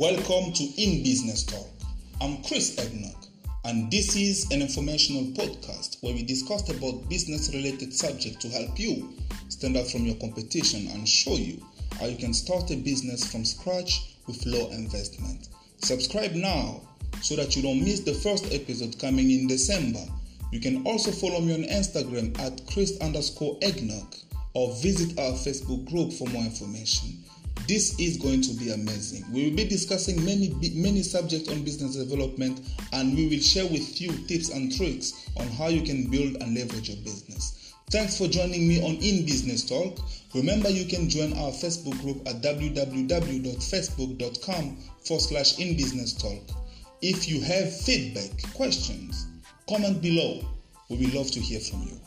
Welcome to In Business Talk. I'm Chris Egnock, and this is an informational podcast where we discuss about business-related subjects to help you stand out from your competition and show you how you can start a business from scratch with low investment. Subscribe now so that you don't miss the first episode coming in December. You can also follow me on Instagram at Chris underscore Egnock or visit our Facebook group for more information. This is going to be amazing. We will be discussing many many subjects on business development and we will share with you tips and tricks on how you can build and leverage your business. Thanks for joining me on In Business Talk. Remember, you can join our Facebook group at www.facebook.com forward slash In Business Talk. If you have feedback, questions, comment below. We will love to hear from you.